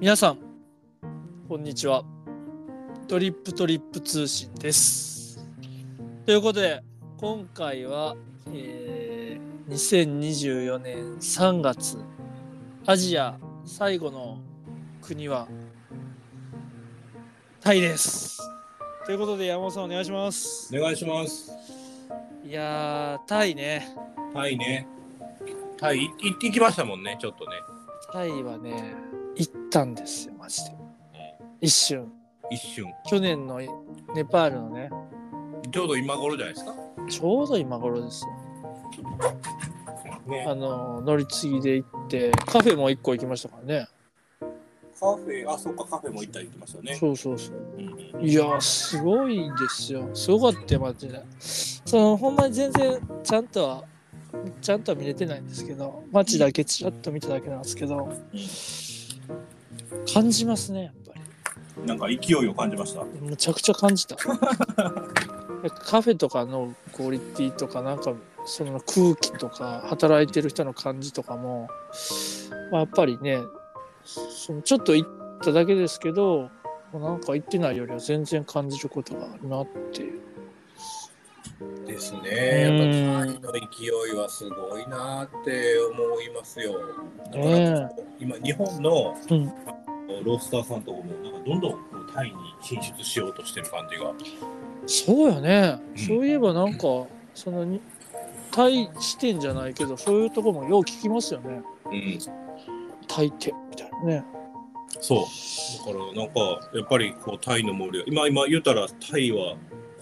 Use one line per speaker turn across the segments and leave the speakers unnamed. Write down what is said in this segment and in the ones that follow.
皆さんこんにちはトリップトリップ通信ですということで今回は、えー、2024年3月アジア最後の国はタイですということで山本さんお願いします
お願いします。
いやータイね
タイね。タイい行ってきましたもんね、ちょっとね。
タイはね行ったんですよマジで。一瞬。
一瞬。
去年のネパールのね。
ちょうど今頃じゃないですか？
ちょうど今頃ですよ。
ね。
あの乗り継ぎで行ってカフェも一個行きましたからね。
カフェ、あ、そっか、カフェも行ったり行きましたね。
そうそうそう。
うんうん。
いやーすごいですよ。すごかったよマジで。そのほんまに全然ちゃんとはちゃんとは見れてないんですけど街だけちらっと見ただけなんですけど感じますねやっぱり。
なんか勢いを感じました？
むちゃくちゃ感じた。カフェとかのクオリティとかなんかその空気とか働いてる人の感じとかも、まあ、やっぱりねそのちょっと行っただけですけどなんか行ってないよりは全然感じることがあるなっていう
ですね。やっぱタイの勢いはすごいなって思いますよ。だから、
ね
今、日本の
うん
ロースターさんとかも、なんかどんどんタイに進出しようとしてる感じが。
そうやね、
うん
そういえばなんかそのにタイ視点じゃないけどそういうとこもよう聞きますよね
うん。
タイってみたいなね
そう。だからなんかやっぱりこうタイの盛り今今言ったらタイは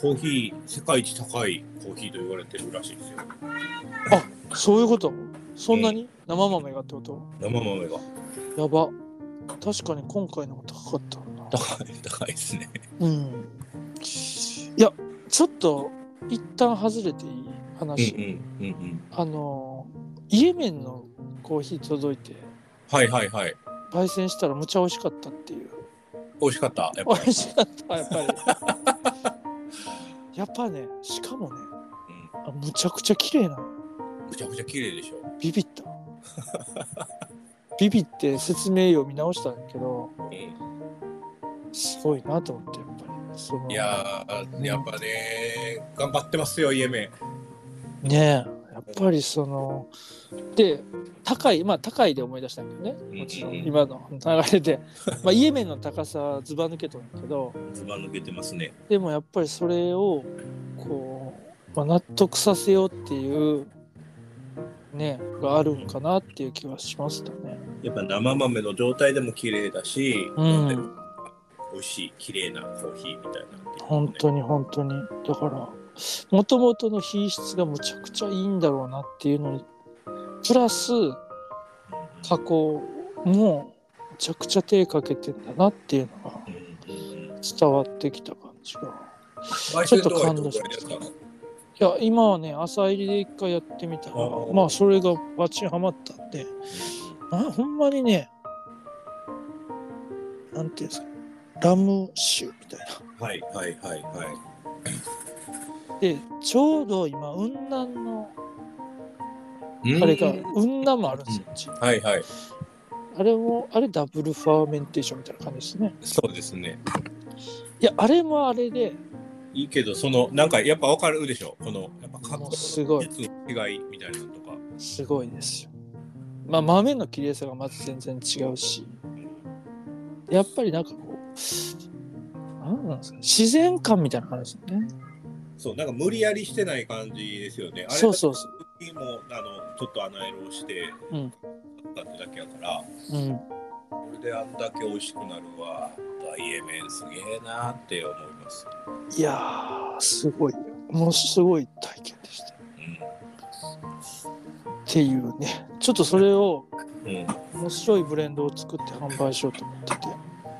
コーヒー世界一高いコーヒーと言われてるらしいですよ。
そういうこと？そんなに？生豆がってこと？
生豆が
やば確かに今回の方が高かったな
高い高いですね。
うんいやちょっと一旦外れていい
うん
話、
うんうんうん。
あのイエメンのコーヒー届いて
はいはいはい。
焙煎したらむちゃ美味しかったっていう
美味しかった。やっ
美
ぱり。
味しかったやっぱり やっぱねしかもねあむちゃくちゃ綺麗なの
うん、むちゃくちゃ綺麗でしょ。
ビビったビビって説明読み直したんだけど
う
すごいなと思ってやっぱりその
ん、いやーやっぱね頑張ってますよイエメン。
ねえやっぱりそので高いまあ高いで思い出したんだけどねもちろん今の流れで、まあ、イエメンの高さはずば抜けとんだけど。
ずば抜けてますね。
でもやっぱりそれをこう、まあ、納得させようっていうねがあるんかなっていう気はしましたね。
やっぱ生豆の状態でも綺麗だし、
うん。
美味しい綺麗なコーヒーみたいなね。
本当に本当に。だからもともとの品質がむちゃくちゃいいんだろうなっていうのにプラス加工もむちゃくちゃ手かけてんだなっていうのが伝わってきた感じが。ちょっと感動しまし
です。か
いや今はね朝入りで一回やってみたらまあそれがバチンハマったんであほんまにねなんていうんですかラム酒みたいな。
はいはいはいはい。
でちょうど今雲南のあれが
うん。
雲南もあるん。ですよ、うち
はいはい。
あれもあれ double fermentation みたいな感じですね。
そうですね。
いやあれもあれで。
いいけど、その、なんかやっぱわかるでしょ？この、やっぱ加工も
うすごい
技術の違いみたいなのとか。
すごいですよ。まあ豆の綺麗さがまず全然違うし。やっぱりなんかこうなんなんですか自然感みたいな感じですよね。
そう、なんか無理やりしてない感じですよね。あれ
そうそうそう
時も、あの、ちょっと穴色をして、
うん
だっただけやから、
うん
これであんだけ美味しくなるわ。ダイエメンすげえなって思います。
いやーすごいものすごい体験でしたっていうねちょっとそれを
うん。うん。
面白いブレンドを作って販売しようと思ってて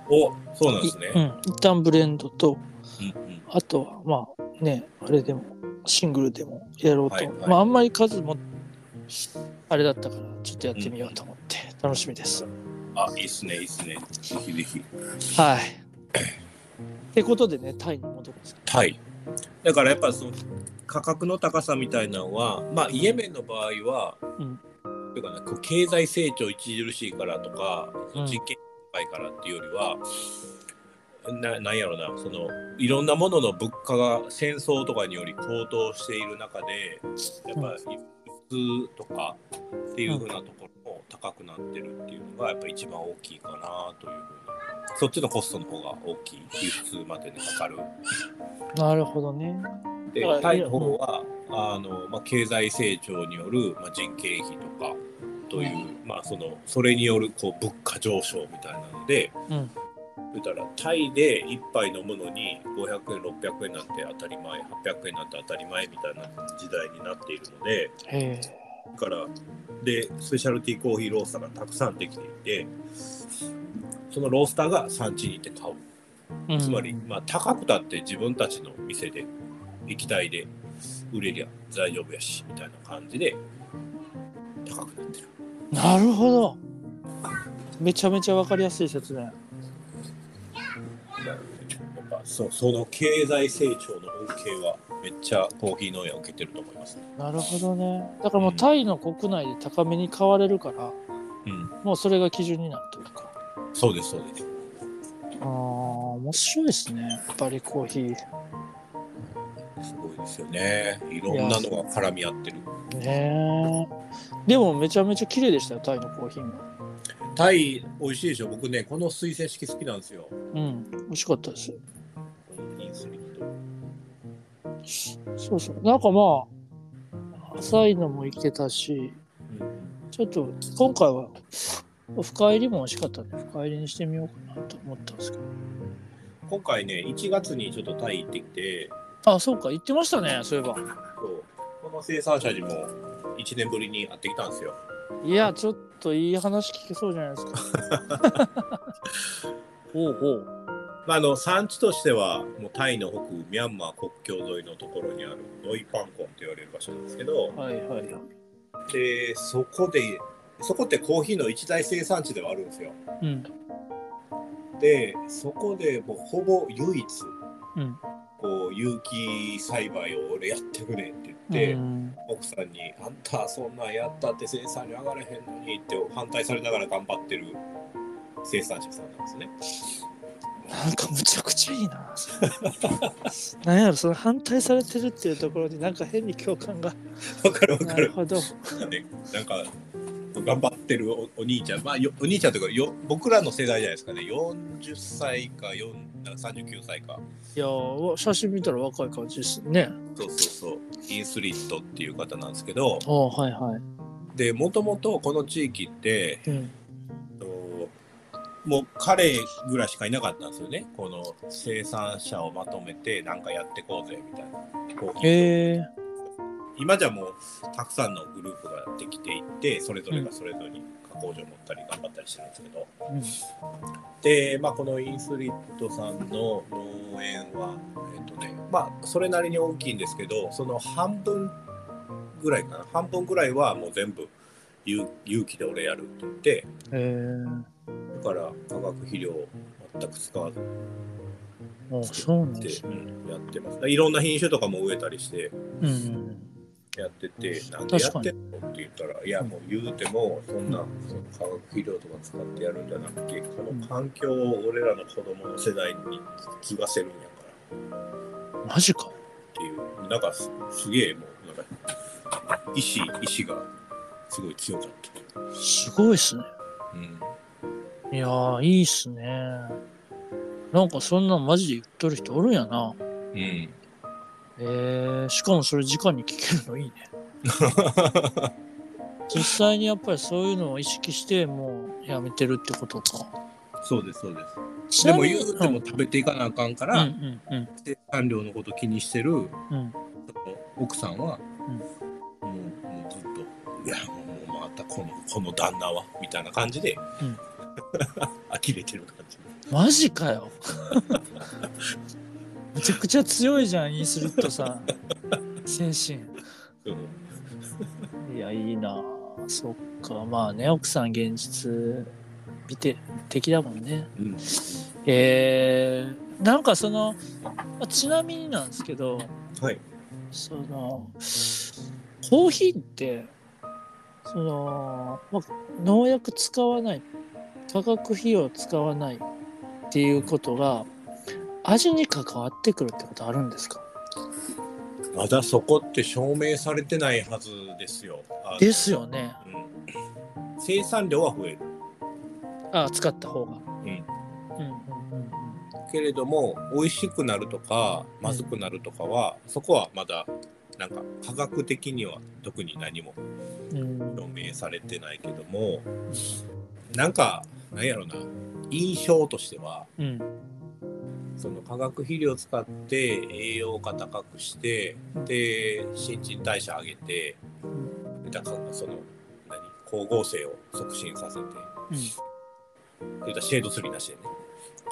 お、そうなんですね。
うん、一旦ブレンドと
うんうん。
あとはまあねあれでもシングルでもやろうと、
はいはい。
まああんまり数もあれだったからちょっとやってみようと思って。楽しみです、
あ、いいっすね、いいっすね。ぜひぜひ。
はい。ってことでねタイに戻るんですけ
タイ。だからやっぱその価格の高さみたいなのは、まあ、イエメンの場合は、
うん。
というかね、こう経済成長著しいからとか、
うん。
人権高いからっていうよりはななんやろなそのいろんなものの物価が戦争とかにより高騰している中でやっぱり輸出とかっていう風なところも高くなってるっていうのがやっぱ一番大きいかなというふうにそっちのコストの方が大きい輸出までにかかる。
なるほどね。
で
だから
タイの方はあの、まあ、経済成長による、まあ、人件費とかという、まあ、そのそれによるこう物価上昇みたいなので
うん。
言ったらタイで1杯飲むのに500円600円なんて当たり前800円なんて当たり前みたいな時代になっているのでからでスペシャルティーコーヒーロースターがたくさんできていてそのロースターが産地に行って買う。
うん
つまり、まあ、高くたって自分たちの店で液体で売れりゃ大丈夫やしみたいな感じで高くなってる。
なるほど。めちゃめちゃわかりやすい説明。
やっぱそその経済成長の恩恵はめっちゃコーヒー農園を受けてると思いますね。
なるほどね。だからもうタイの国内で高めに買われるから、
うん、
もうそれが基準になるというか。
そうですそうです。
ああ、面白いですね。やっぱりコーヒー。
すごいですよね。いろんなのが絡み合ってる。
ねえ。でもめちゃめちゃ綺麗でしたよ、タイのコーヒーも。
タイ美味しいでしょ。僕ねこの水洗式好きなんですよ。
うん、美味しかったです。そうそう。なんかまあ、浅いのもいけたし、ちょっと今回は深入りも美味しかったんで、深入りにしてみようかなと思ったんですけど。
今回ね1月にちょっとタイ行ってきて。
あ、そうか、言ってましたね、そういえば。
そうこの生産者にも1年ぶりに会ってきたんですよ。
いや、ちょっといい話聞けそうじゃないですか。ほうほう。
まあ、あの産地としてはもうタイの北部ミャンマー国境沿いのところにあるドイパンコンと言われる場所なんですけど
はいはいはい。
でそこでそこってコーヒーの一大生産地ではあるんですよ。
うん。
でそこでもうほぼ唯一
うん。
こう有機栽培を俺やってくれって言って、
うん
奥さんに「あんたそんなんやったって生産量上がれへんのに」って反対されながら頑張ってる生産者さんなんですね。
なんかむちゃくちゃいいな。なんやろ、その反対されてるっていうところになんか変に共感が。
わかるわかる。
なるほど。
ね、なんか頑張ってるおお兄ちゃん、まあ、よお兄ちゃんというかよ僕らの世代じゃないですかね40歳か4なんか39歳か
いやー、写真見たら若い感じですね。
そうそうそうインスリットっていう方なんですけど
はいはい。
でもともとこの地域って
うん。
ともう彼ぐらいしかいなかったんですよね。この生産者をまとめてなんかやってこうぜみたいな。コー。今じゃもうたくさんのグループができていってそれぞれがそれぞれに加工場を持ったり頑張ったりしてるんですけど、
うん。
で、まあ、このインスリットさんの農園は、えっとね、まあ、それなりに大きいんですけど、その半分ぐらいかな、半分ぐらいはもう全部有有機で俺やるって言って、
へえ
だから化学肥料を全く使わず
あそうなん
で、
ですね。
うん、やってます。いろんな品種とかも植えたりして
うんうん。
やってて、なんでやってんのって言ったら、いや、もう言うても、そんな、その化学肥料とか使ってやるんじゃなくて、この環境を俺らの子供の世代に継がせるんやから。
マジか。
っていうなんかすすげえもうなんか意志意志がすごい強かった。
すごいっすね。
うん、
いやー、いいっすね。なんかそんなんマジで言っとる人おるんやな。
うん、
えー、しかもそれ直に聞けるのいいね。実際にやっぱりそういうのを意識してもうやめてるってことか。
そうですそうです。
ちなみに
でも言うても食べていかなあかんから、
うんうんうん
生産量のこと気にしてる
うん
その奥さんは、
うん
もうもうずっと「いやもうもうまたこのこの旦那は」みたいな感じで、
うん
呆れてる感じ。
マジかよ。めちゃくちゃ強いじゃん、インスリットさん。精神。
うん
いや、いいな。そっか。まあね、奥さん現実見て、敵だもんね。
うん
えー、なんかその、まあちなみになんですけど、
はい
その、コーヒーって、その、まあ、農薬使わない化学肥料を使わないっていうことが味に関わってくるってことあるんですか？
まだそこって証明されてないはずですよ。
ですよね。
うん生産量は増える。
あ使った方が。
うん
うんうんうん
けれども美味しくなるとかまずくなるとかは、そこはまだなんか科学的には特に何も
うんうん
証明されてないけどもなんかなんやろな。印象としては
うん。
その化学肥料を使って栄養価高くしてで新陳代謝上げてだからその何？光合成を促進させてでだシェードツリーなしでね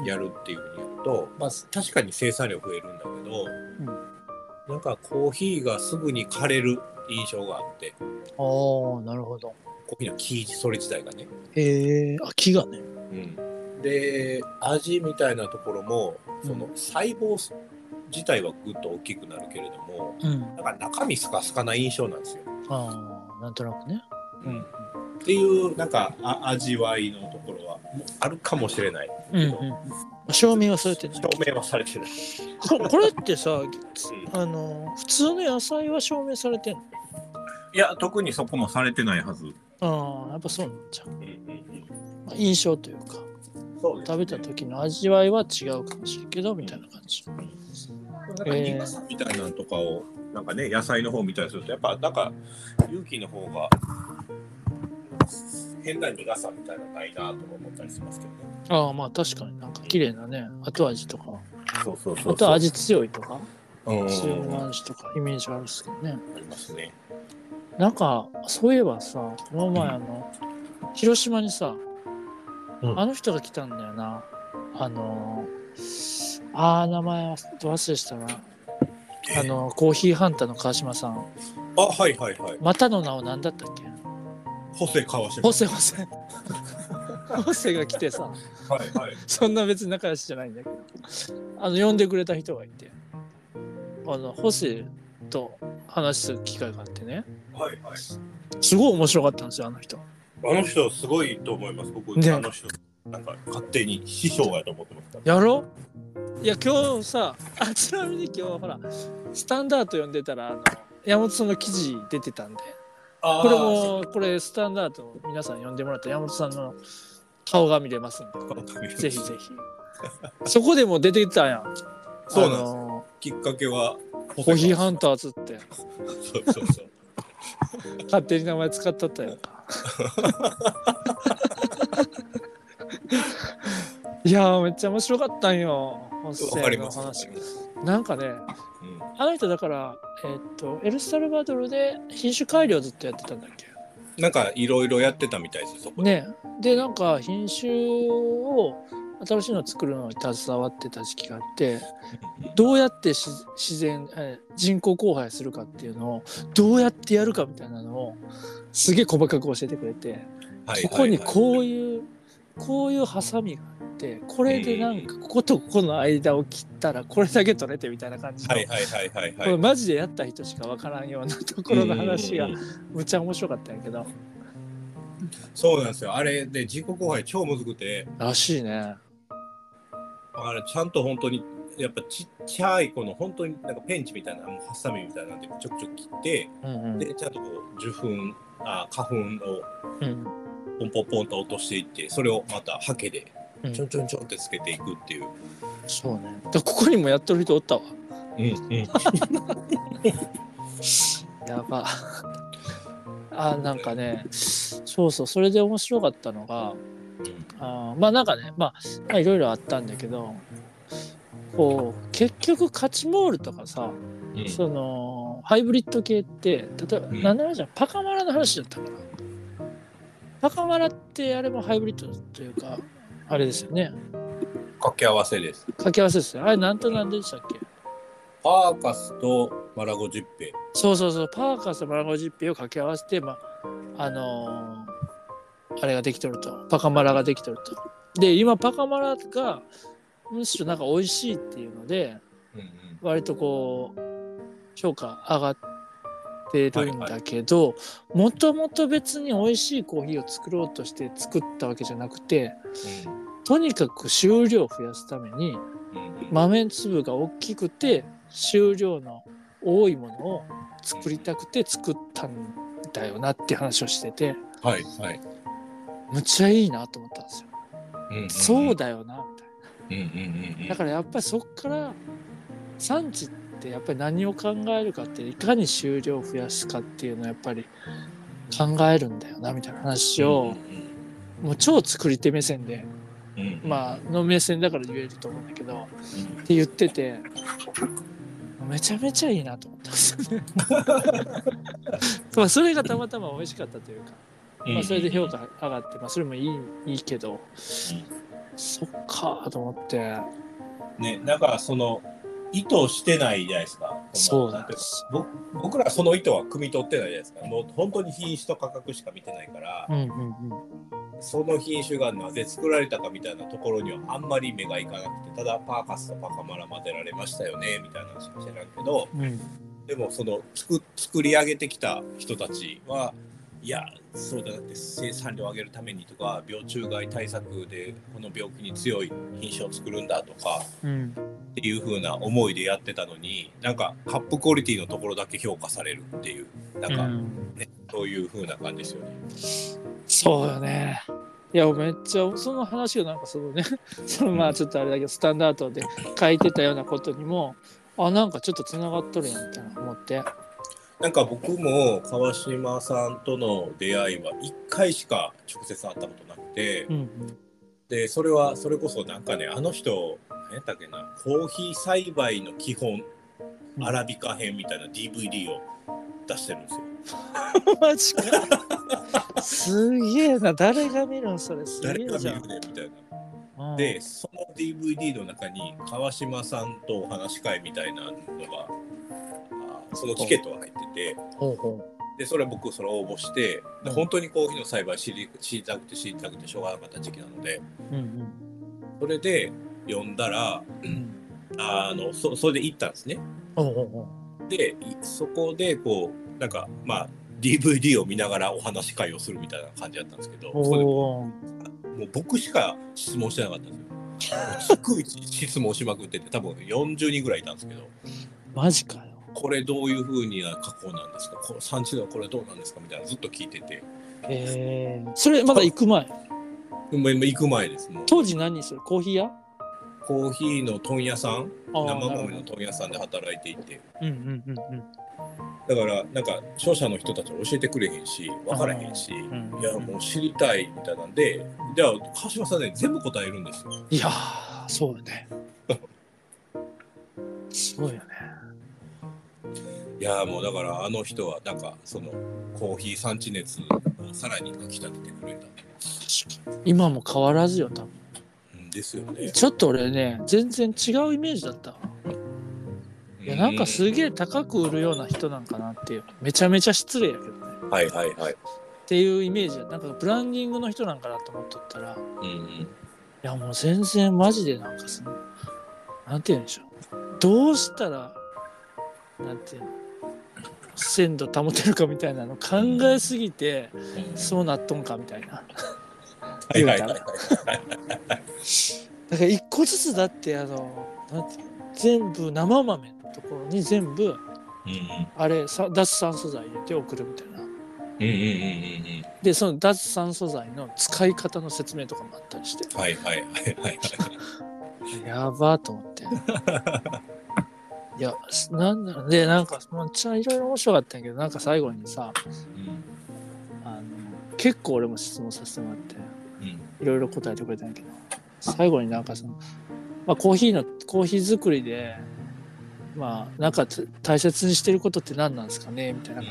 やるっていうふうにやると、まあ、確かに生産量増えるんだけど、なんかコーヒーがすぐに枯れる印象があって。
ああなるほど。
コーヒーの木それ自体がね。
へえあ木がね。
うん、で味みたいなところもその細胞自体はぐっと大きくなるけれども
うん。
なんか中身スカスカな印象なんですよ。
ああなんとなくね。
うん、っていうなんかあ味わいのところはあるかもしれないけど、
うんうん。証明はされてない。
証明はされてない。
ここれってさ あの普通の野菜は証明されてんの？
いや特にそこもされてないはず。
ああやっぱそうなんじゃん。
うんうん
まあ印象というか
うん、そうです
食べた時の味わいは違うかもしれんけどみたいな感じ。
なんか肉さみたいなのとかを、なんかね野菜の方見たりするとやっぱなんか勇気の方が変な苦さみたいなのないなとか思ったりしますけどね。
ああまあ確かになんか綺麗なね後味とか
そうそうそう
あと味強いとか
うんうん
強
うん
い味とかイメージあるんですけどね。
ありますね。
なんかそういえばさこの前あの、広島にさ、
うん。
あの人が来たんだよな。あのあー名前忘れしたな。あのコーヒーハンターの川島さん。
あはいはいはい。
またの名を何だったっけ？
ホセ川島。
ホセホセ。ホセが来てさ。
はいはい。
そんな別に仲良しじゃないんだけど。あの呼んでくれた人がいて。あのホセと話す機会があってね
はいはい。
すごい面白かったんですよあの人。
あの人すごいと思います。僕、
ね。
あの人なんか勝手に師匠やと思ってます。
やろ？いや今日さあちなみに今日ほらスタンダード読んでたらあの山本さんの記事出てたんで。これもこれスタンダード皆さん読んでもらったら山本さんの顔が見れますんで。ぜひぜひ。そこでも出てきたやん。
そうなんです。きっかけは
コーヒーハンターズって。
そうそうそう。
勝手に名前使っとったやんか。いやーめっちゃ面白かったんよ。音
わ
声
かります。
の話。なんかね
うん。
あの人だから、えーっとエルサルバドルで品種改良ずっとやってたんだっけ？
なんかいろいろやってたみたいですそこで。
ね。でなんか品種を新しいの作るのに携わってた時期があってどうやってし自然、えー人工交配するかっていうのをどうやってやるかみたいなのをすげえ細かく教えてくれて、
はい
ここにこ
う
ういうこういうハサミがあってこれでなんかこことここの間を切ったらこれだけ取れてみたいな感じの、
はいはいはいはい
これ
はい。
マジでやった人しかわからんようなところの話が
うん
むっちゃ面白かったんやけど。
そうなんですよ。あれで自己交配超むずくて、
らしいね
あれちゃんと本当にやっぱちっちゃいこの本当になんかペンチみたいなもうハサミみたいなんでちょくちょく切って、
うんうん。
でちゃんとこう受粉あ花粉を
うん。
ポンポンポンと落としていって、それをまたハケで
うん。
ちょんちょんちょんってつけていくっていう。
そうね。だここにもやってる人おったわ。
うんうん。
やば。あなんかねそうそう。それで面白かったのがあーまあなんかねまあまあいろいろあったんだけどこう結局カチモールとかさ、
うん。
そのハイブリッド系って例えば、
うん。
何の話じゃんパカマラの話だったかな。パカマラってあれもハイブリッドというかあれですよね。
掛け合わせです。
掛け合わせですよ。あれなんとなんでしたっけ？
パーカスとマラゴジッペ。
そうそうそう。パーカスとマラゴジッペを掛け合わせてまああのーあれができとると。パカマラができとると。で今パカマラがむしろなんか美味しいっていうので
うんうん。
割とこう評価上がってるんだけどもともと別に美味しいコーヒーを作ろうとして作ったわけじゃなくてとにかく収量を増やすために
うんうん。
豆粒が大きくて収量の多いものを作りたくて作ったんだよなって話をしてて。
はいはい。
むっちゃいいなと思ったんですよ。
うんうんうん
そうだよなみたい
うんうんうんう
な。
ん
だからやっぱりそっから産地ってやっぱり何を考えるかっていかに収量を増やすかっていうのをやっぱり考えるんだよなみたいな話をもう超作り手目線で
うんうんうん
まあの目線だから言えると思うんだけどって言っててめちゃめちゃいいなと思ったんですよね。まあそれがたまたま美味しかったというか、まあ、それで評価上がって、まあ、それもいいいいけど、そっかと思って
ね、なんかその意図してないじゃないですか。
そう
な
んんです。
僕僕らその意図は汲み取ってないじゃないですか。もう本当に品種と価格しか見てないから、
うんうんうん
その品種がなぜ作られたかみたいなところにはあんまり目がいかなくて、ただパーカスとパカマラ混ぜられましたよねみたいな話しかしてないけど、
うん
でもその作作り上げてきた人たちはいやそうだなって生産量を上げるためにとか病虫害対策でこの病気に強い品種を作るんだとか
うん
っていう風な思いでやってたのになんかカップクオリティのところだけ評価されるっていうなんか、
うん
ねそういう風な感じですよね。
そうよね。いやめっちゃその話がなんか そのねそのまあちょっとあれだけどスタンダードで書いてたようなことにもあなんかちょっとつながっとるやんみたいな思って
なんか僕も川島さんとの出会いは1回しか直接会ったことなくて、
うん
でそれはそれこそなんかねあの人何やったっけなコーヒー栽培の基本
うん。
アラビカ編みたいな DVD を出してるんですよ。
うん、マジか。すげえな。誰が見るん？それす
誰が見
げえじゃん。
るねみたいな。
うん。
でその DVD の中に川島さんとお話し会みたいなのがあそのチケットが入ってて。でそれ僕それ応募して
うん。
で本当にコーヒーの栽培知り知りたくて知りたくてしょうがなかった時期なので。
ううん。
それで読んだらあのそそれで行ったんですね。でいそこでこうなんかまあ DVD を見ながらお話し会をするみたいな感じだったんですけど
う
そこでもう僕しか質問してなかったんですよ。逐一質問しまくってて多分40人ぐらいいたんですけど。
マジかよ
これどういうふうに加工なんですか？こ産地ではこれどうなんですか？みたいなのずっと聞いてて。
えー、それまだ行く前？
もうもう行く前です。
当時何する？コーヒー屋？
コーヒーの問屋さん？生
なるほど
豆の問屋さんで働いていて。
うんうんうんうん。
だからなんか商社の人たちは教えてくれへんし分からへんし、
ん
いやもう知りたいみたいなんでじゃあ川島さんね全部答えるんですよ。
いやーそうよね。そうよね
いやもうだからあの人はなんかそのコーヒー産地熱をさらにかきたててくれた。
今も変わらずよ多分。
んですよね。
ちょっと俺ね全然違うイメージだった。わいやなんかすげえ高く売るような人なんかなっていう。めちゃめちゃ失礼やけどね。
うんはいはいはい。
っていうイメージなんかブランディングの人なんかなと思っとったらい
うんうん。
やもう全然マジでなんかそのなんて言うんでしょう。どうしたらなんていうの？鮮度保てるかみたいなの考えすぎてそうなっとんかみたいな
はいはいはいはい。
だから一個ずつだってあの全部生豆のところに全部
うんうん
あれさ脱酸素剤入れて送るみたいな
うんうんうんうん
でその脱酸素剤の使い方の説明とかもあったりして
うん。はいはいはいはい。
やばーと思って いやなんだろうでなんかめっちゃいろいろ面白かったんやけどなんか最後にさ
うん。
あの結構俺も質問させてもらって
うん。
いろいろ答えてくれたんやけど最後になんかその、まあ、コーヒーのコーヒー作りでまあなんかつ大切にしてることって何なんですかねみたいな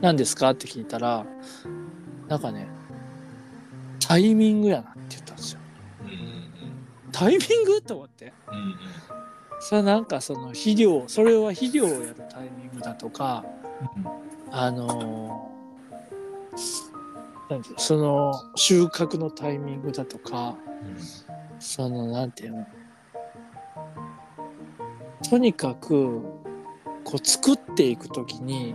何ですか？って聞いたらなんかねタイミングやなって言ったんですよ。
うんうん。
タイミング？と思って。
うんうん
それなんかその肥料それは肥料をやるタイミングだとかあのなんていうその収穫のタイミングだとかそのなんていうのとにかくこう作っていくときに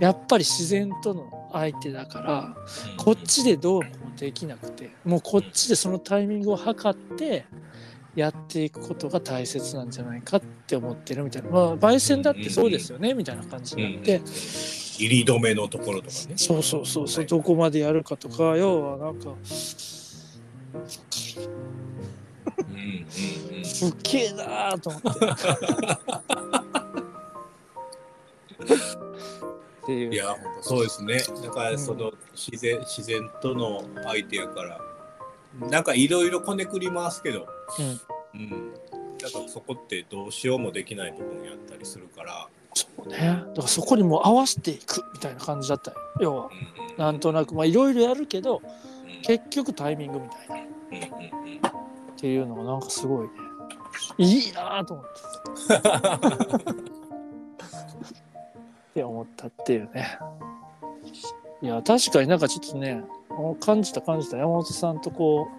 やっぱり自然との相手だからこっちでどうもできなくてもうこっちでそのタイミングを測ってやっていくことが大切なんじゃないかって思ってるみたいなまあ焙煎だってそうですよねみたいな感じになって
入り止めのところとかね。
そうそうそうそうどこまでやるかとか要はなんか
うんうんうん
すっげえなーと思って。っていう
いや、本当そうですね。だから、その自然、自然との相手やから。なんかいろいろこねくりますけど。
うん
うん。だから、そこってどうしようもできない部分やったりするから。
そうね。だからそこにもう合わせていくみたいな感じだったよ。要は、
うんうん。
なんとなく、まあいろいろやるけど、
うん
結局タイミングみたいなっ
うんうんうん
ていうのがなんかすごいね。いいなぁと思って。って思ったっていうね。いや、確かになんかちょっとね、感じた感じた山本さんとこう、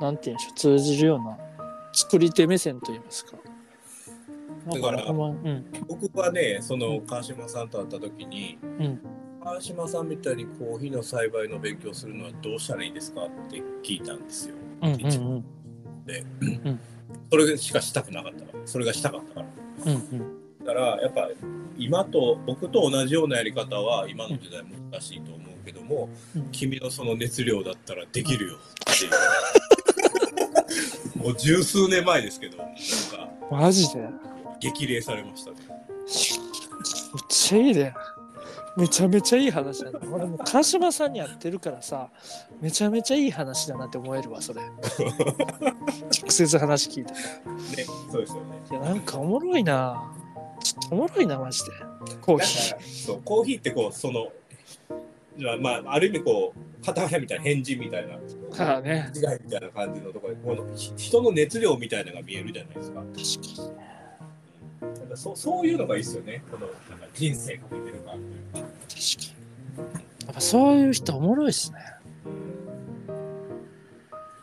なんていうんでしょう、通じるような作り手目線といいますか。
だから
うん。
僕はね、その川島さんと会った時に、
うん。
川島さんみたいにコーヒーの栽培の勉強するのはどうしたらいいですかって聞いたんですよ。
うんうんうん。
で、
ん
それしかしたくなかったから、それがしたかったから。
うんうん。
だからやっぱ今と僕と同じようなやり方は今の時代難しいと思うけども、
うん
君のその熱量だったらできるよっていう もう十数年前ですけどなんか
マジで？めっ
激励されましたね
ちゃいいね。めちゃめちゃいい話だな。俺も川島さんに会ってるからさ、めちゃめちゃいい話だなって思えるわ、それ。直接話聞いて。
ねそうですよね
いや、なんかおもろいな。ちょっとおもろいな、マジで。コーヒー。
かそうコーヒーってこうそのまあある意味こう片腹みたいな変人みたいな。違いみたいな感じのところでこのひ人の熱量みたいなのが見えるじゃないですか
確かに。
なんかそそういうのがいいですよねこのなんか人生かけてる感
確かに。やっぱそういう人おもろいっすね。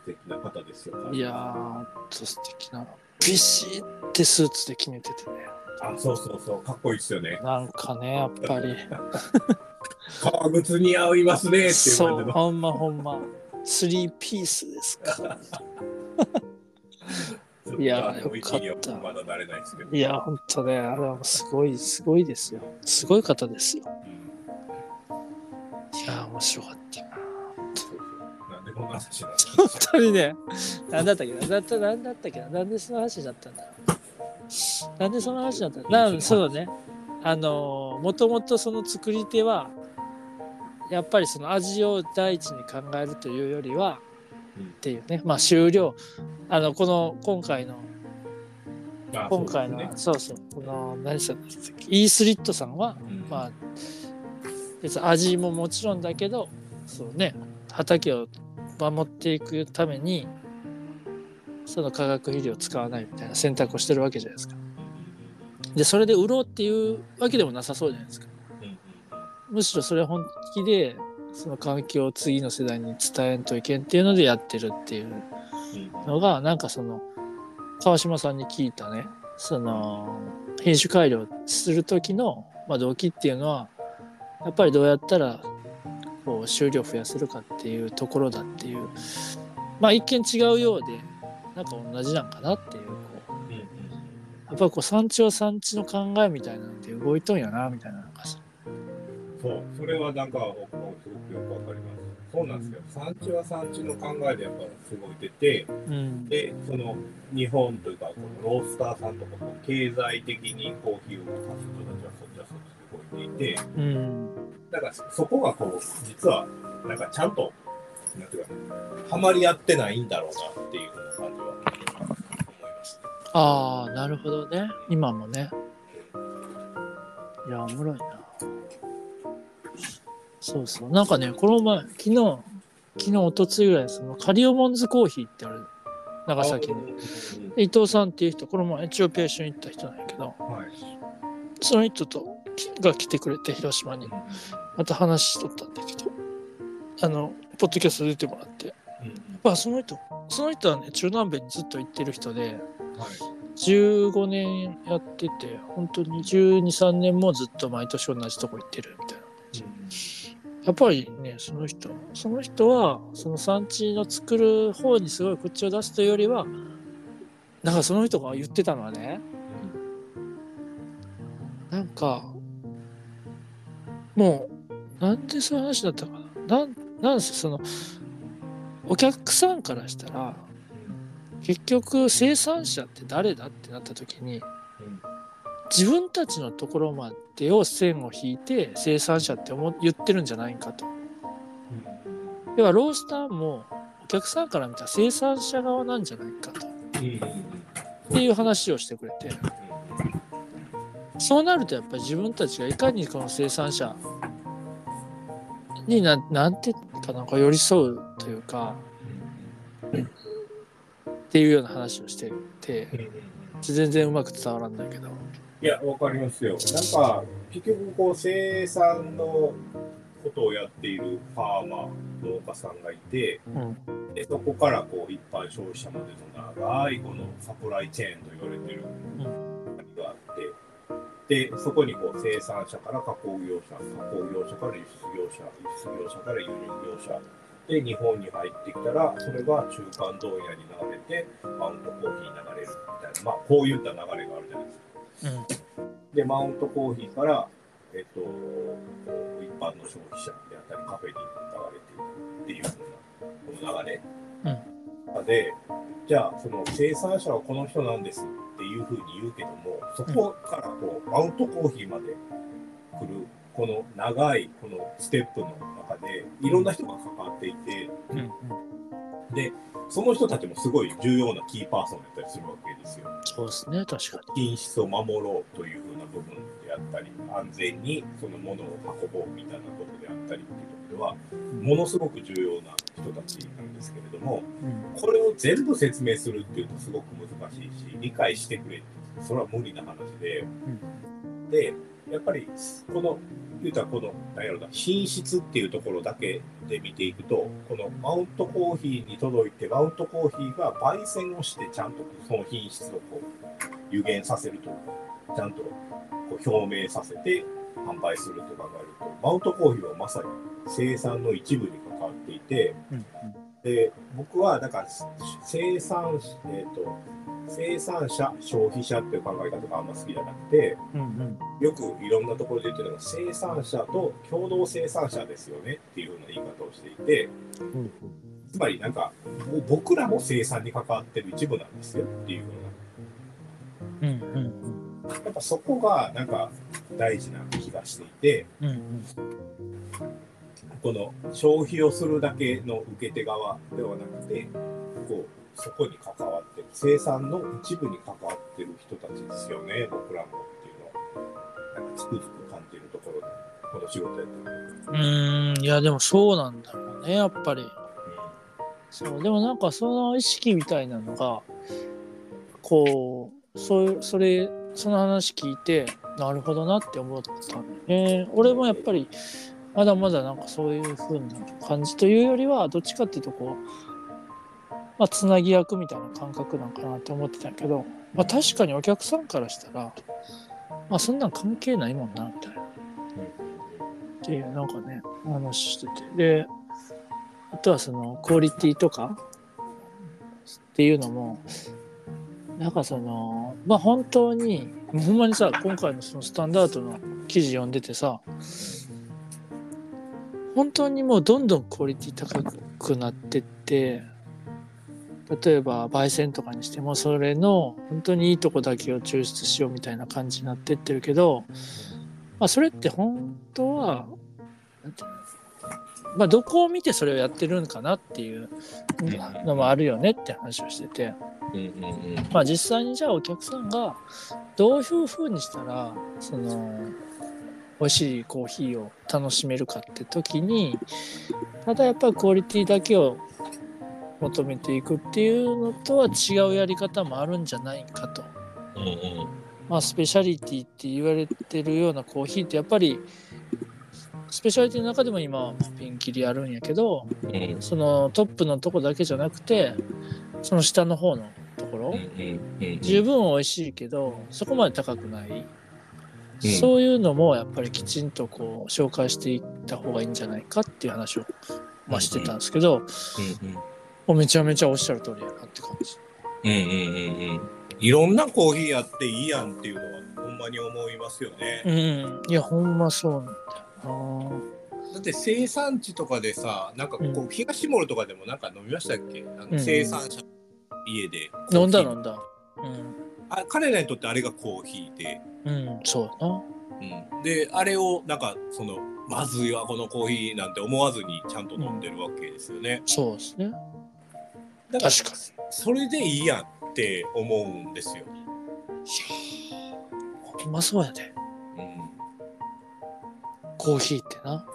素敵な方ですよ。
いやー、と素敵な。ビシッてスーツで決めててね。
あ、そうそうそう、かっこいいですよね。
なんかね、やっぱり。
革靴に合いますねっていう
そう。ほんまほんま。スリーピースですか。いやよかった
域にはまだ慣れないですけど。
いや、ほんとね、あれはすごい、すごいですよ。すごい方ですよ。
うん
いや、面白かったな。
んでこんな話になっ
本当にね、なんだったっけな、だった、なんだったっけな、なんでその話だったんだろう。なんでその話だったんそうね。あの、もともとその作り手は、やっぱりその味を第一に考えるというよりは、
うん
っていうね、まあ終了。あの、この、今回の、今回の、そうそう、この、何したっけ、イースリットさんは、
うん
まあ、別に味ももちろんだけど、そうね、畑を守っていくために、その化学肥料を使わないみたいな選択をしてるわけじゃないですか。で、それで売ろうっていうわけでもなさそうじゃないですか。むしろそれは本気で、その環境を次の世代に伝えんといけんっていうのでやってるっていう
うん。
のが、なんかその、川島さんに聞いたね、その、品種改良する時の、まあ、動機っていうのは、やっぱりどうやったら、こう、収量増やせるかっていうところだっていう、まあ、一見違うようで、なんか同じなんかなっていう、こう、やっぱりこう、産地は産地の考えみたいなので動いとんやな、みたいな。
そう、それはなんか僕もすごくよくわかります。そうなんですよ。産地は産地の考えでやっぱすごい出て、
うん。
で、その日本というか、このロースターさんとか経済的にコーヒーを動かす人たちはそっちはそっちで動いていて、
うん。
だからそこがこう、実はなんかちゃんと、なんていうかな、ハマり合ってないんだろうなっていう感じは思います。
ああ、なるほどね。今もね。いや、おもろいな。そうそう。なんかね、この前、昨日、昨日、おとついぐらい、その、カリオモンズコーヒーってある、長崎に。伊藤さんっていう人、この前、エチオピア一緒に行った人なんやけど、
はい。
その人と、が来てくれて、広島に。また話しとったんだけど、あの、ポッドキャスト出てもらって。まあ、その人、その人はね、中南米にずっと行ってる人で、
はい。
15年やってて本当に123年もずっと毎年同じとこ行ってるみたいなやっぱりねその人その人はその産地の作る方にすごい口を出すというよりはなんかその人が言ってたのはねなんかもうなんでそういう話だったかな。なんなんせそのお客さんからしたら結局生産者って誰だってなった時に自分たちのところまでを線を引いて生産者って思言ってるんじゃないかと。要はロースターもお客さんから見たら生産者側なんじゃないかとっていう話をしてくれてそうなるとやっぱり自分たちがいかにこの生産者にななんてかなんか寄り添うというかっていうような話をしてて全然うまく伝わらんないけど。
いや、わかりますよ。なんか、結局、こう、生産のことをやっているファーマー、農家さんがいて、
うん
でそこからこう一般消費者までの長いこのサプライチェーンと言われてる
うん
何があって、で、そこにこう生産者から加工業者、加工業者から輸出業者、輸出業者から輸入業者、で、日本に入ってきたら、それが中間問屋に流れて、マウントコーヒーに流れるみたいな、まあ、こういった流れがあるじゃないですか。
うん。
で、マウントコーヒーから、えっと、一般の消費者であったり、カフェに流れていくっていうふうな、この流れ。
うん。
で、じゃあ、その生産者はこの人なんですっていうふうに言うけども、そこからこう、マウントコーヒーまで来る、この長いこのステップの中で、いろんな人が関わっていて、
うん。
で、その人たちもすごい重要なキーパーソンだったりするわけですよ。
そうですね確か
品質を守ろうというふうな部分であったり、安全にそのものを運ぼうみたいなことであったりっていうところでは、ものすごく重要な人たちなんですけれども、
に。うん
これを全部説明するっていうとすごく難しいし、理解してくれってそれは無理な話で、で、やっぱりこの、言うたらこの、なんやろな、品質っていうところだけで見ていくと、このマウントコーヒーに届いて、マウントコーヒーが焙煎をして、ちゃんとその品質をこう有限させると、ちゃんとこう表明させて販売すると考えると、マウントコーヒーはまさに生産の一部に関わっていて、
うん。
で僕はだから生産、えー、と生産者消費者っていう考え方があんま好きじゃなくて
うんうん。
よくいろんなところで言ってるのが生産者と共同生産者ですよねっていうふうな言い方をしていて
うん
つまりなんか僕らも生産に関わってる一部なんですよっていうふう
うんうん
なやっぱそこがなんか大事な気がしていて
うんうん。
この消費をするだけの受け手側ではなくてこうそこに関わってる生産の一部に関わってる人たちですよね僕らもっていうのはなんかつくづく感じるところでこの仕事やってる、
うーんいやでもそうなんだろうねやっぱり。そうでもなんかその意識みたいなのがこうそうそれその話聞いてなるほどなって思ったんだよね。俺もやっぱりまだまだなんかそういう風な感じというよりはどっちかっていうとこうまあつなぎ役みたいな感覚なんかなって思ってたけど、まあ、確かにお客さんからしたらまあそんなん関係ないもんなみたいな。っていうなんかね話してて。であとはそのクオリティとかっていうのもなんかそのまあ本当にほんまにさ今回のそのスタンダードの記事読んでてさ本当にもうどんどんクオリティ高くなってって例えば焙煎とかにしてもそれの本当にいいとこだけを抽出しようみたいな感じになってってるけど、まあ、それって本当はまあどこを見てそれをやってるのかなっていうのもあるよねって話をしてて、まあ、実際にじゃあお客さんがどういうふうにしたらその美味しいコーヒーを楽しめるかって時にただやっぱりクオリティだけを求めていくっていうのとは違うやり方もあるんじゃないかと。
うんうん。
まあ、スペシャリティって言われてるようなコーヒーってやっぱりスペシャリティの中でも今ピンキリあるんやけど
うん。
そのトップのとこだけじゃなくてその下の方のところ、十分美味しいけどそこまで高くない、
うん。
そういうのもやっぱりきちんとこう紹介していった方がいいんじゃないかっていう話を、まあ、してたんですけど、
うんうん
めちゃめちゃおっしゃる通りやなって感じ。
うんうんうんうんいろんなコーヒーやっていいやんっていうのはほんまに思いますよね。
うん、いやほんまそうなんだよ
だって生産地とかでさなんかこう、
うん
東モールとかでもなんか飲みましたっけ？あの
うん
生産者の家で、
な。飲んだ飲んだ。
あ彼らにとってあれがコーヒーで、
うん、うん、そうやな。
うん、であれをなんかそのまずいわこのコーヒーなんて思わずにちゃんと飲んでるわけですよね。
そうですね。
だから
確か
それでいいやんって思うんですよ。
に。いやーほんまそうやで。
うん
コーヒーってな。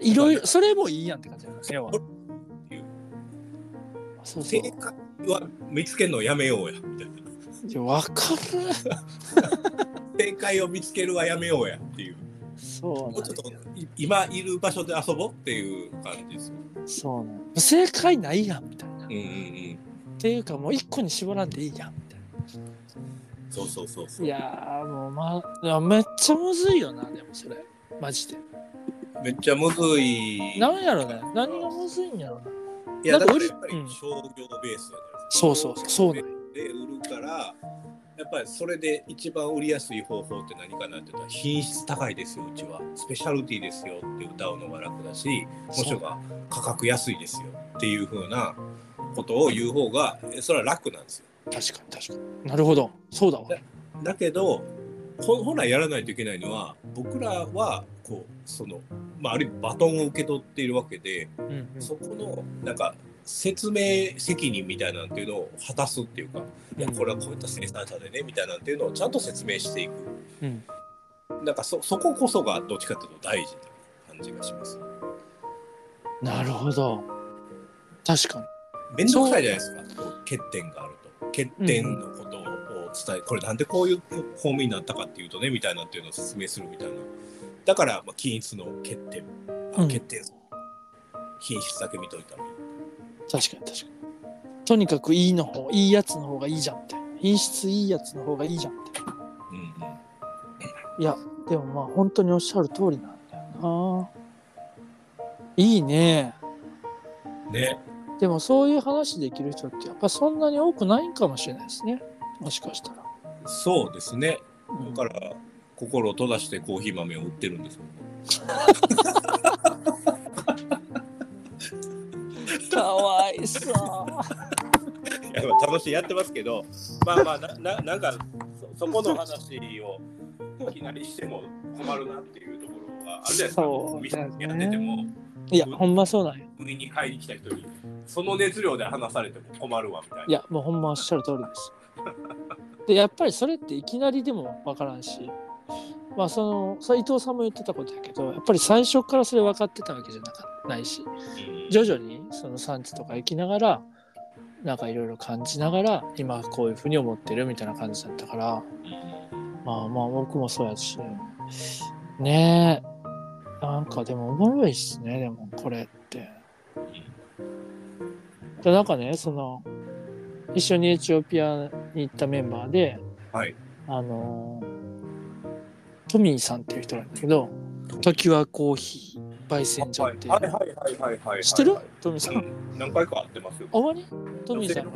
いろいろ、それもいいやんって感じなんですよ。そうそう。
正解は見つけるのやめようやみたいな。
いや、わかる。
正解を見つけるはやめようやっていう。
そう
もうちょっと今いる場所で遊ぼうっていう感じですよ。
そうなんや正解ないやんみたいな。っ
うんうんうん。
ていうか、もう一個に絞らんでいいやんみたい
そうそうそうそ
な。
う。
いやー、もうまあ、めっちゃむずいよな、でもそれ。マジで。
めっちゃむずい。
なんやろね。何がむずいんやろな。
いやだからやっぱり
うん
商業ベースじゃないですか。
そうそうそうそうなんや
で売るから。やっぱりそれで一番売りやすい方法って何かなって言ったら品質高いですようちはスペシャルティーですよって歌うのが楽だしもしくは価格安いですよっていう風なことを言う方がえそれは楽なんですよ
確かに確かに。なるほど。そうだわ。
だけどほ本来やらないといけないのは僕らはこうその、まあ、ある意味バトンを受け取っているわけで
うんうん
そこのなんか説明責任みたいなんていうのを果たすっていうか、いやこれはこういった生産者でねみたいなんていうのをちゃんと説明していく
うん。
なんかそそここそがどっちかっていうと大事な感じがします
なるほど。確かに。
面倒くさいじゃないですか欠点があると欠点のことを伝え、これなんでこういうフォームになったかっていうとねみたいなっていうのを説明するみたいなだから、まあ、均一の欠点あ
うん
欠点、品質だけ見といたらいい
確かに確かに。とにかくいいの方、いいやつの方がいいじゃんって。品質いいやつの方がいいじゃんって。
うんうん
いや、でもまあ本当におっしゃる通りなんだよな。いいね。
ね
でもそういう話できる人ってやっぱそんなに多くないんかもしれないですね。もしかしたら。
そうですね
うん
だから心を閉ざしてコーヒー豆を売ってるんですよ
かわいそう。
いやまあ楽しいやってますけどまあまあなな なんかそそこの話をいきなりしても困るなっていうところはあるじゃないですか
そう
お店やってても
いや、ほんまそうなんよ。
売りに買いに来た人にその熱量で話されても困るわみたいな。い
や、もうほんまおっしゃる通りです。で、やっぱりそれっていきなりでもわからんし、まあその、それ伊藤さんも言ってたことやけど、やっぱり最初からそれ分かってたわけじゃなかないし、
うん。
徐々にその産地とか行きながら、なんかいろいろ感じながら、今こういうふうに思ってるみたいな感じだったから、まあまあ僕もそうやし、ねえ、なんかでもおもろいっすね、でもこれって。でなんかね、その、一緒にエチオピアに行ったメンバーで、
はい。
あの、トミーさんっていう人なんだけど、時はコーヒー焙煎所って、
はい。はいはいはいはいはい
知ってる？トミーさん。
うん。何回か会ってますよ。
あ、終わりトミーさん。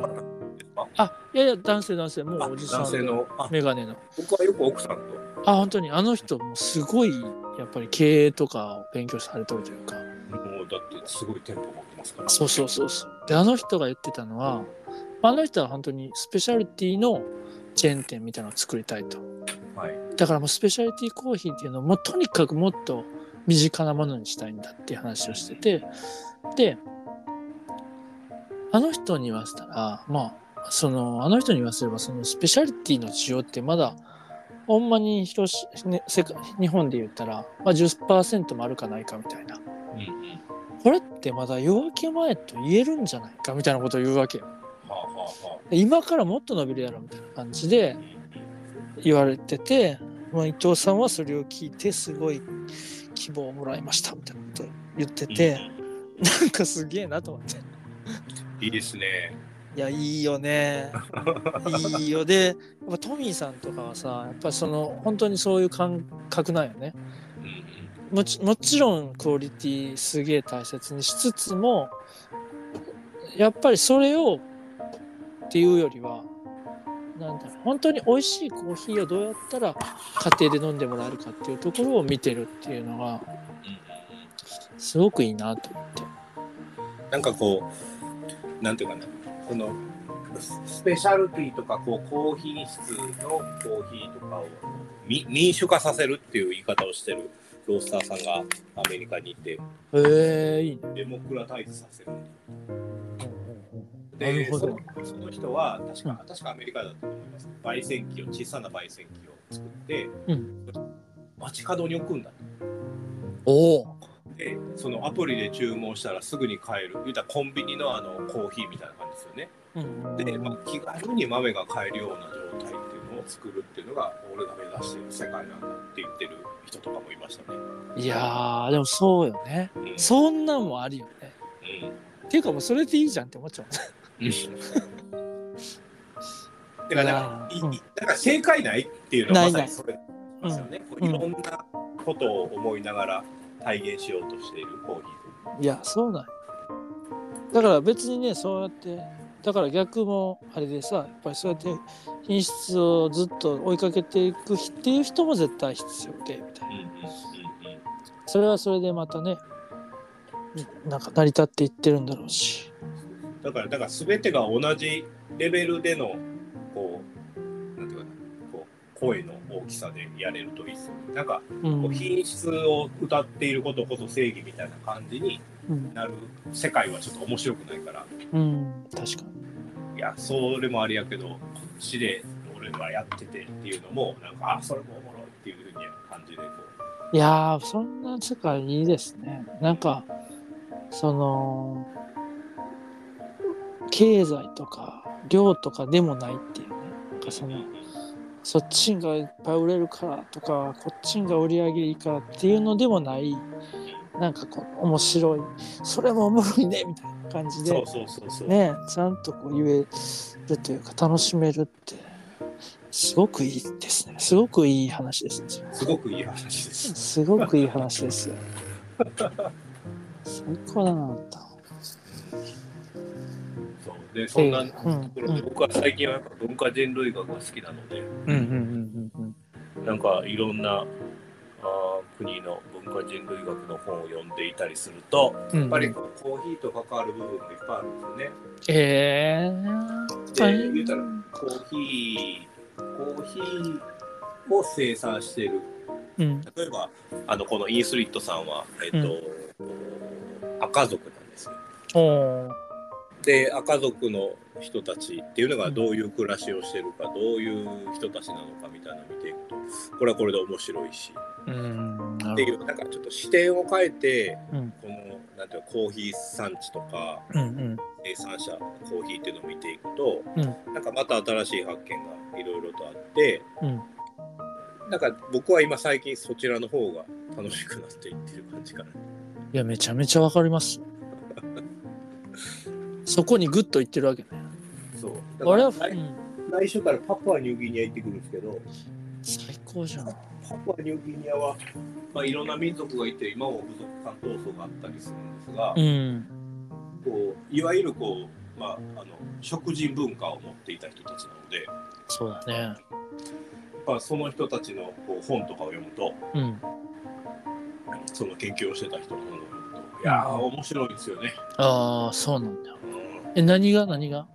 あ、いやいや、男性男性、もう
あ
おじさんで。
男性の。あ。
メガネの。
僕はよく奥さんと。
あ、本当に、あの人もすごい、やっぱり経営とかを勉強されてるというか、
もうだってすごい店舗持ってますから。
そうそうそうそう。で、あの人が言ってたのは、あの人は本当にスペシャリティのチェーン店みたいなのを作りたいと。
はい
だからもうスペシャリティコーヒーっていうのをもうとにかくもっと身近なものにしたいんだっていう話をしてて、で、あの人に言わせたら、まあ、その、あの人に言わせれば、そのスペシャリティの需要ってまだ、ほんまに人し、ね、世界日本で言ったら、まあ、10%もあるかないかみたいな。
うんうん
これってまだ夜明け前と言えるんじゃないかみたいなことを言うわけよ。今からもっと伸びるやろみたいな感じで
あ
言われてて、まあ、伊藤さんはそれを聞いてすごい希望をもらいましたみたいなこと言ってて、なんかすげえなと思って。
いいですね。
いやいいよねいいよでやっぱトミーさんとかはさやっぱその本当にそういう感覚なんよね
うん
もちもちろんクオリティすげえ大切にしつつもやっぱりそれをっていうよりはなんだろう本当に美味しいコーヒーをどうやったら家庭で飲んでもらえるかっていうところを見てるっていうのがすごくいいなと思って。
なんかこう、なんていうかな、そのスペシャルティーとかこう高品質のコーヒーとかを民主化させるっていう言い方をしてるロースターさんがアメリカにいて、
へえいいね。
デモクラタイズさせる。
なるほど。
そのその人は確か、確かアメリカだったと思います。焙煎機を、小さな焙煎機を作って、
うん。
街角に置くんだ
おお。
でそのアプリで注文したらすぐに買える。言うたらコンビニのあのコーヒーみたいな感じですよね。
うん。
で、まあ、気軽に豆が買えるような状態っていうのを作るっていうのが俺が目指している世界なんだって言ってる人とかもいましたね。
いやーでもそうよね。
うん
そんなんもあるよね。
うん
っていうかもうそれでいいじゃんって思っちゃう。
だからなんかい
うん
から正解ないっていうのはまさにそれですよね。いろんなことを思いながら体現しようとしているコーヒー
いやそうなんよだから別にねそうやってだから逆もあれでさやっぱりそうやって品質をずっと追いかけていくっていう人も絶対必要でみたいな。それはそれでまたねなんか成り立っていってるんだろうし。
だからだから全てが同じレベルでのこうなんていうかなこう声の大きさでやれるといいですよね。なんか
う
こうん。品質を歌っていることこそ正義みたいな感じに
うん、
なる世界はちょっと面白くないから。
うん、確かに。
いやそれもあれやけどこっちで俺はやっててっていうのもなんかあそれもおもろいっていうふうに感じでこ
いやーそんな世界いいですね。なんかその経済とか量とかでもないっていうね。なんかそのそっちがいっぱい売れるからとかこっちが売り上げいいからっていうのでもないなんかこう面白い。それもおもろいねみたいな感じで
そうそうそうそう、
ねちゃんとこう言えるというか楽しめるってすごくいいですね。すごくいい話ですね
すごくいい話です。
すごくいい話ですよ。最高だなあんた
でそんな
うん。
ところで僕は最近はやっぱ文化人類学が好きなので
うんうんうんうん。
なんかいろんなあー国の文化人類学の本を読んでいたりすると
うん
やっぱりコーヒーと関わる部分がいっぱいあるんですよね。
ええ
で言うたらコーヒーコーヒーを生産している。
うん。
例えばあのこのイースリットさんは、えっと赤族なんですよ。で赤族の人たちっていうのがどういう暮らしをしてるかどういう人たちなのかみたいなのを見ていくとこれはこれで面白いし。
うんな
ってい
る
うなんかちょっと視点を変えて
うん。
このなんていうのコーヒー産地とか
うんうん。
生産者コーヒーっていうのを見ていくと、
うん。
なんかまた新しい発見がいろいろとあって
うん。
なんか僕は今最近そちらの方が楽しくなっていってる感じかな。
いやめちゃめちゃわかりますそこにグッといってるわけね。
そう。
俺は、う
来
ん、
来週からパプアニューギニア行ってくるんですけど。
最高じゃん。
パプアニューギニアは、まあ、いろんな民族がいて今も部族間闘争があったりするんですが、
うん。
こういわゆるこう、まあ、あの食人文化を持っていた人たちなので、
そうだね。
まあ、その人たちのこう本とかを読むと
うん。
その研究をしてた人の本を読むといやー面白いですよね。
ああそうなんだ。
うん
え何が何が？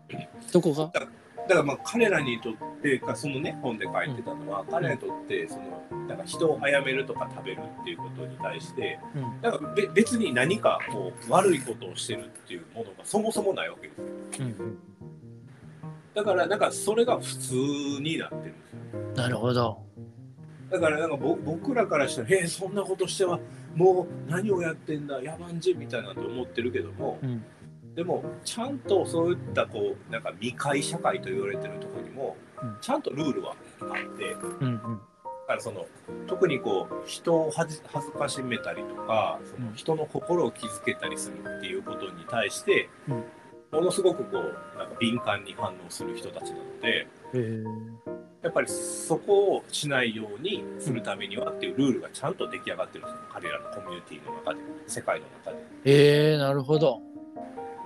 どこが？
だからまあ彼らにとってかそのね本で書いてたのは、彼らにとってそのなんか人を殺めるとか食べるっていうことに対して
うん。
なん別に何かこう悪いことをしてるっていうものがそもそもないわけですよ。
うん
だからなんかそれが普通になってるんですよ。
うんなるほど。
だからなんかぼ僕らからしたら「えーそんなことしてはもう何をやってんだ野蛮人」みたいなと思ってるけども
うん
でもちゃんとそういったこうなんか未開社会と言われてるところにも
うん。
ちゃんとルールはあってだ
うんうん。
からその特にこう人を恥ずかしめたりとかその人の心を傷つけたりするっていうことに対して、
うん。
ものすごくこうなんか敏感に反応する人たちなのでやっぱりそこをしないようにするためにはっていうルールがちゃんと出来上がってるんですよ。彼らのコミュニティの中で世界の中で。
えー、なるほど。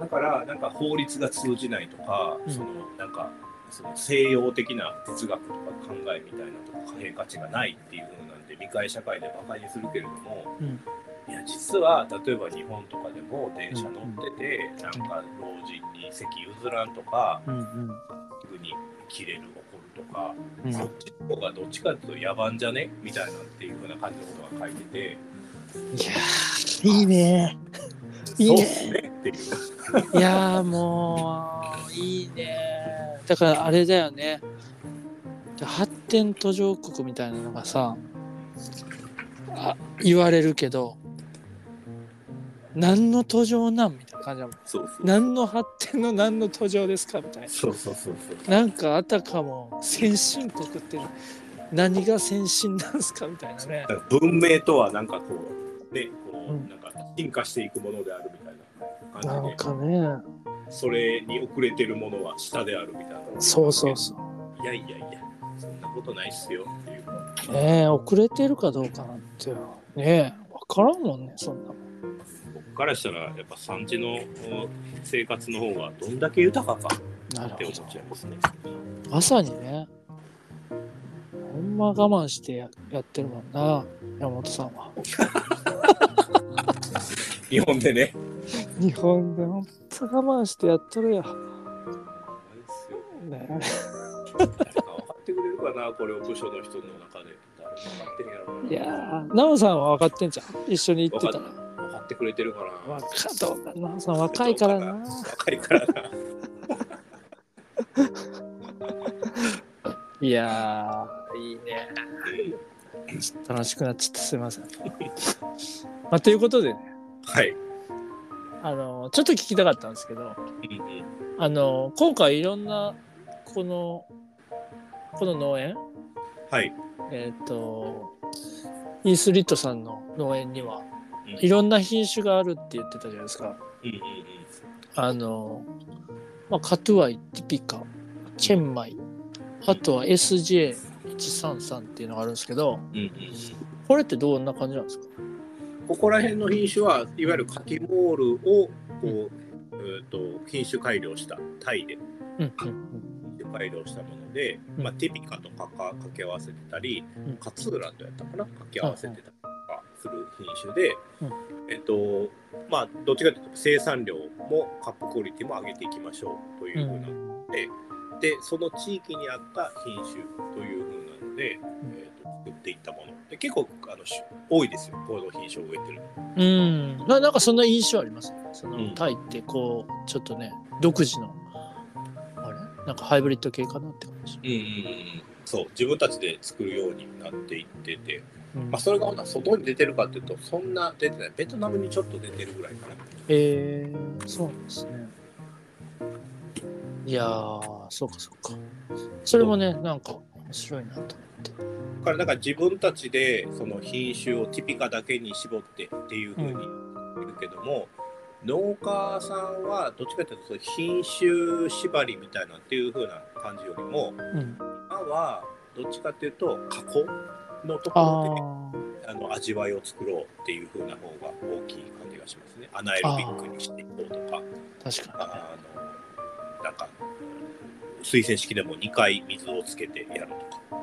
だからなんか法律が通じないとか、
うん。
そのなんかその西洋的な哲学とか考えみたいなとか貨幣価値がないっていう風なんで未開社会で馬鹿にするけれども、
うん。
いや実は例えば日本とかでも電車乗ってて、なんか老人に席譲らんとか
うんうん。
すぐに切れる怒るとか、
うん。
そっちの方がどっちかっていうと野蛮じゃね？みたいなっていう風な感じのことが書いてて。
いやーいいね。いいね
いう。
いやーもういいね。だからあれだよね。発展途上国みたいなのがさあ言われるけど何の途上なんみたいな感じだもん。
そうそう
何の発展の何の途上ですかみたいな。
そうそうそうそう。
なんかあたかも先進国って何が先進なんすかみたいなね。
文明とはなんかこうねこう、
うん
進化していくものであるみたいな
なん
感じで。
かね。
それに遅れてるものは下であるみたいな
そうそうそう。
いやいやいやそんなことないっすよっていう
ねえ遅れてるかどうかなんてねえ分からんもんねそんな。
僕からしたらやっぱ産地の生活の方がどんだけ豊かか
な
って思っちゃいますね。
まさにね。ほんま我慢してややってるもんな山本さんは
日本でね。
日本でほんと我慢してやっとるやね。
分かってくれるかなこれを部署の人の中で。誰も分かってんやろうな。い
やー奈緒さんは分かってんじゃん。一緒に行ってたら
分かってくれてるかな
若どうか奈緒さん若いからな。
若いからな。
いやーいいね。楽しくなっちゃってすいません。まあということでね
はい。
あのちょっと聞きたかったんですけどあの今回いろんなこのこの農園
はい。
えっ、とイースリットさんの農園には
うん
いろんな品種があるって言ってたじゃないですか。あの、まあ、カトゥアイ、ティピカ、チェンマイ、あとは SJ133 っていうのがあるんですけど、これってどんな感じなんですか？
ここら辺の品種はいわゆるカキモールをこう、えー、と品種改良したタイで
うんうん
改良したもので、
うん。
まあ、ティピカとかか掛け合わせてたり、
うん。
勝浦とやったかな？掛け合わせてたりとかする品種で、
うん。
えっ、とまあどっちかというと生産量もカップクオリティも上げていきましょうというふうな、でその地域に合った品種というふうなので、えー、と作っていったもので結構あのし多いですよこの品種を植えてるの。
うん、ななんかそんな印象あります？ね。その、
うん
タイってこうちょっとね独自のあれ？なんかハイブリッド系かなって感じ。
うんうんうん、そう自分たちで作るようになっていってて、
うん
まあ、それがほな外に出てるかっていうとそんな出てないベトナムにちょっと出てるぐらいかな。
えー、そうなんですね。いやーそうかそうか。それもねなんか面白いなと思って。
だからなんか自分たちでその品種をティピカだけに絞ってっていうふうに言るけども、農家さんはどっちかというとそう品種縛りみたいなっていうふうな感じよりも
うん、
今はどっちかというと加工のとこ
あ
ろであの味わいを作ろうっていう風な方が大きい感じがしますね。アナエロビックにしていこうとか、
あ確か
あのなんか水洗式でも2回水をつけてやるとか。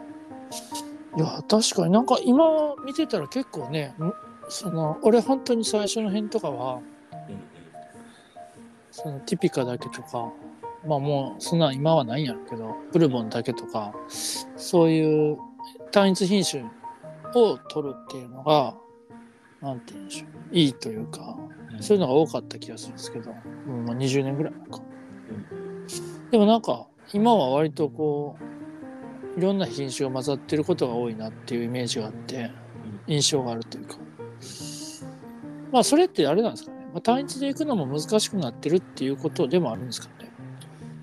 に。いや確かに。なんか今見てたら結構ねんその俺本当に最初の辺とかは
うん
そのティピカだけとかまあもうそんなん今はないんやろうけどブルボンだけとかそういう単一品種を取るっていうのがなんて言うんでしょう。いいというか
うん。
そういうのが多かった気がするんですけど、うんまあ、20年ぐらい前か。
うん。
でもなんか今は割とこういろんな品種が混ざってることが多いなっていうイメージがあって印象があるというかまあそれってあれなんですかね、まあ、単一で行くのも難しくなってるっていうことでもあるんですかね。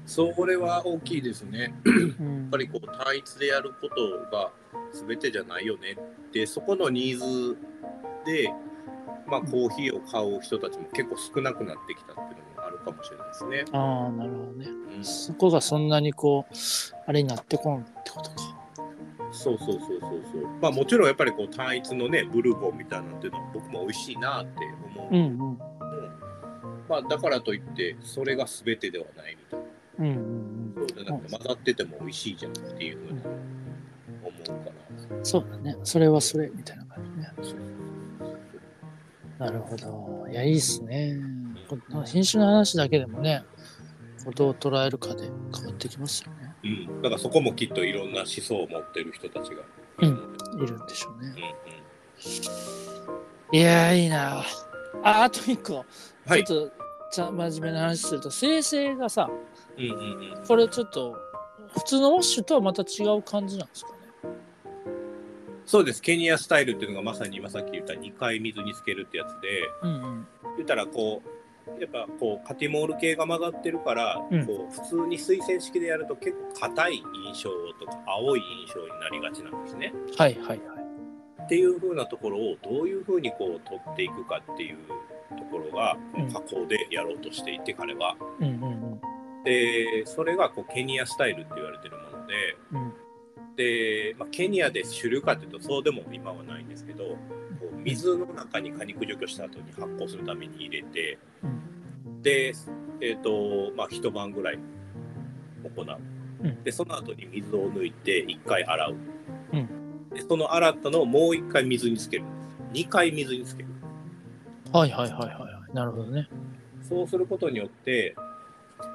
それは大きいですね。や
うん
っぱりこう単一でやることが全てじゃないよねでそこのニーズでまあ、コーヒーを買う人たちも結構少なくなってきたっていうのもかもしれないですね。
ああ、なるほどね。
うん、そ
そこがそんなにこう、あれになってこんってことか。
うそうそうそうそう。まあもちろんやっぱりこう単一のねブルボンみたいなのっていうのは僕も美味しいなって思う。
うんうん。
まあだからといってそれが全てではないみたいな。
うんうん
そうじゃなくて混ざってても美味しいじゃんっていうふうに思うか
うん。そうだね。それはそれみたいな感じね。
な
るほど。いや、いいっすね。こ品種の話だけでもね、どう捉えるかで変わってきますよね。
うん。だからそこもきっといろんな思想を持ってる人たちが。
うんいるんでしょうね。
うんうん。
いやー、いいな。あ、あと一個。
はい。
ちょっと、ちゃ真面目な話すると、生成がさ、
うんうんうん。
これちょっと、普通のウォッシュとはまた違う感じなんですかね。
そうです。ケニアスタイルっていうのがまさに今さっき言った2回水につけるってやつで、
うんうん。
言ったらこう、やっぱこうカティモール系が曲がってるから、
うん
こう普通に水洗式でやると結構硬い印象とか青い印象になりがちなんですね。
はいはいはい。
っていう風なところをどういう風にこう取っていくかっていうところがこの加工でやろうとしていて彼は。
うんうん
でそれがこうケニアスタイルって言われてるもので
うん。うん。
で、まあ、ケニアで主流かっていうとそうでも今はないんですけど水の中に果肉除去した後に発酵するために入れて
うん
で、えーとまあ、一晩ぐらい行う。
うん
でその後に水を抜いて一回洗う。
うん
でその洗ったのをもう一回水につける。2回水につける。
はいはいはいはいはい。なるほどね。
そうすることによって、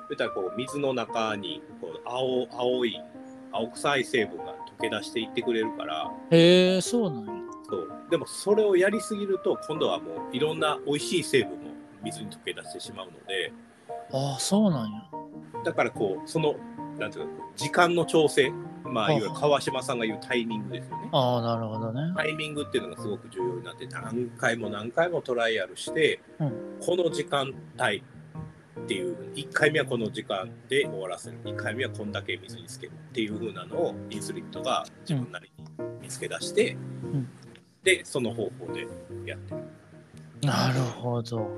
言ったらこう水の中にこう青青い青臭い成分が溶け出していってくれるから、
へえ、そうなんや。
そう。でもそれをやりすぎると今度はもういろんな美味しい成分も水に溶け出してしまうので、
ああ、そうなんや。
だからこうそのなんていうか時間の調整、まあ
はい
いわゆる川島さんが言うタイミングですよね。
ああ、なるほどね。
タイミングっていうのがすごく重要になって何回も何回もトライアルして、
うん。
この時間帯っていう1回目はこの時間で終わらせる。2回目はこんだけ水につけるっていう風なのをインスリットが自分なりに見つけ出して、
ん
でその方法でやってる。
なるほど。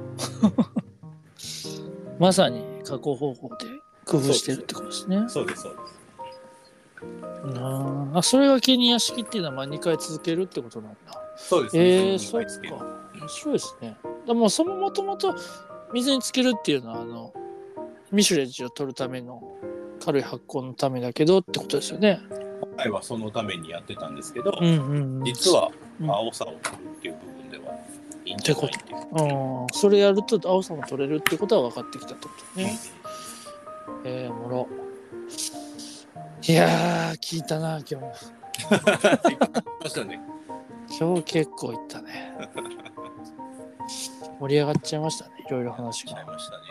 まさに加工方法で工夫してるってことですね。
そうですそうです。
ああ、それがケニア式っていうのはまあ2回続けるってことなんだ。
そうです。
ええ
水につける
そっか。面白いですね。でもそのもともと水につけるっていうのはあのミシュレッジを取るための軽い発酵のためだけどってことですよね。
今回はそのためにやってたんですけど、
うんうんうん。
実は
うん
青さを取るっていう部分ではいいんじゃないっていう。
うん、それやると青さも取れるってことは分かってきたってことね。えー、おもろ。いやー、聞いたな、今日も。
ましたね。
今日結構いったね。盛り上がっちゃいましたね、いろいろ話が。
しちゃいましたね。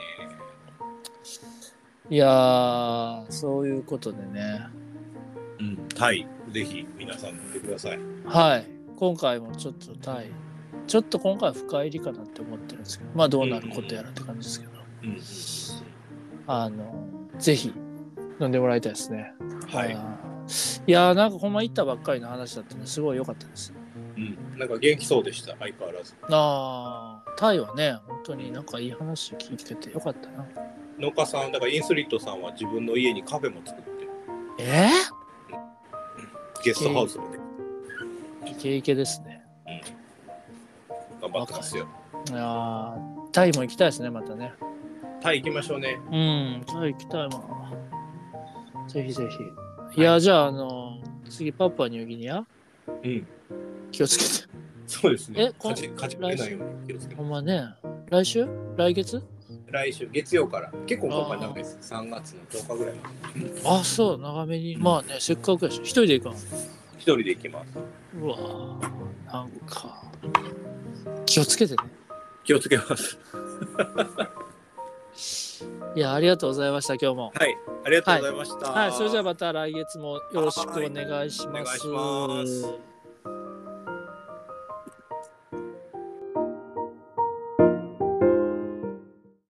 いやー、そういうことでね。
うん、タイ、ぜひ皆さん見てください。
はい。今回もちょっとタイ、ちょっと今回は深入りかなって思ってるんですけど、まあどうなることやらって感じですけど、
うん、
あの、ぜひ飲んでもらいたいですね。
はい。
いやー、なんかほんま行ったばっかりの話だったね、すごい良かったです。
うん、なんか元気そうでした、相変わらず。
ああ、タイはね、本当になんかいい話聞いててよかったな。
農家さん、だからインスリットさんは自分の家にカフェも作って、
え
ゲストハウスもね、
ー、イケイケですね。
頑張ってますよ。
いやータイも行きたいですね、またね。
タイ行きましょうね。
うん、タイ行きたいな。ぜひぜひ。いや、じゃあ、あの、次、パプアニューギニア？
うん、
気をつけて。
そうですね
え。こ
かじかじられないように気をつけて
ほ。んまね、来週？来月？
来週、月曜から、結構今回長いです。3月の10日ぐらいまで。
あ、そう、長めに。まあね、せっかくやし、一人で行くの？
一人で行きます。
うわーなんか、気をつけてね。
気をつけます。
いや、ありがとうございました、今日も。
はい、ありがとうございました。
はい、それじゃあまた来月もよろしくお願いします。
はいお願いします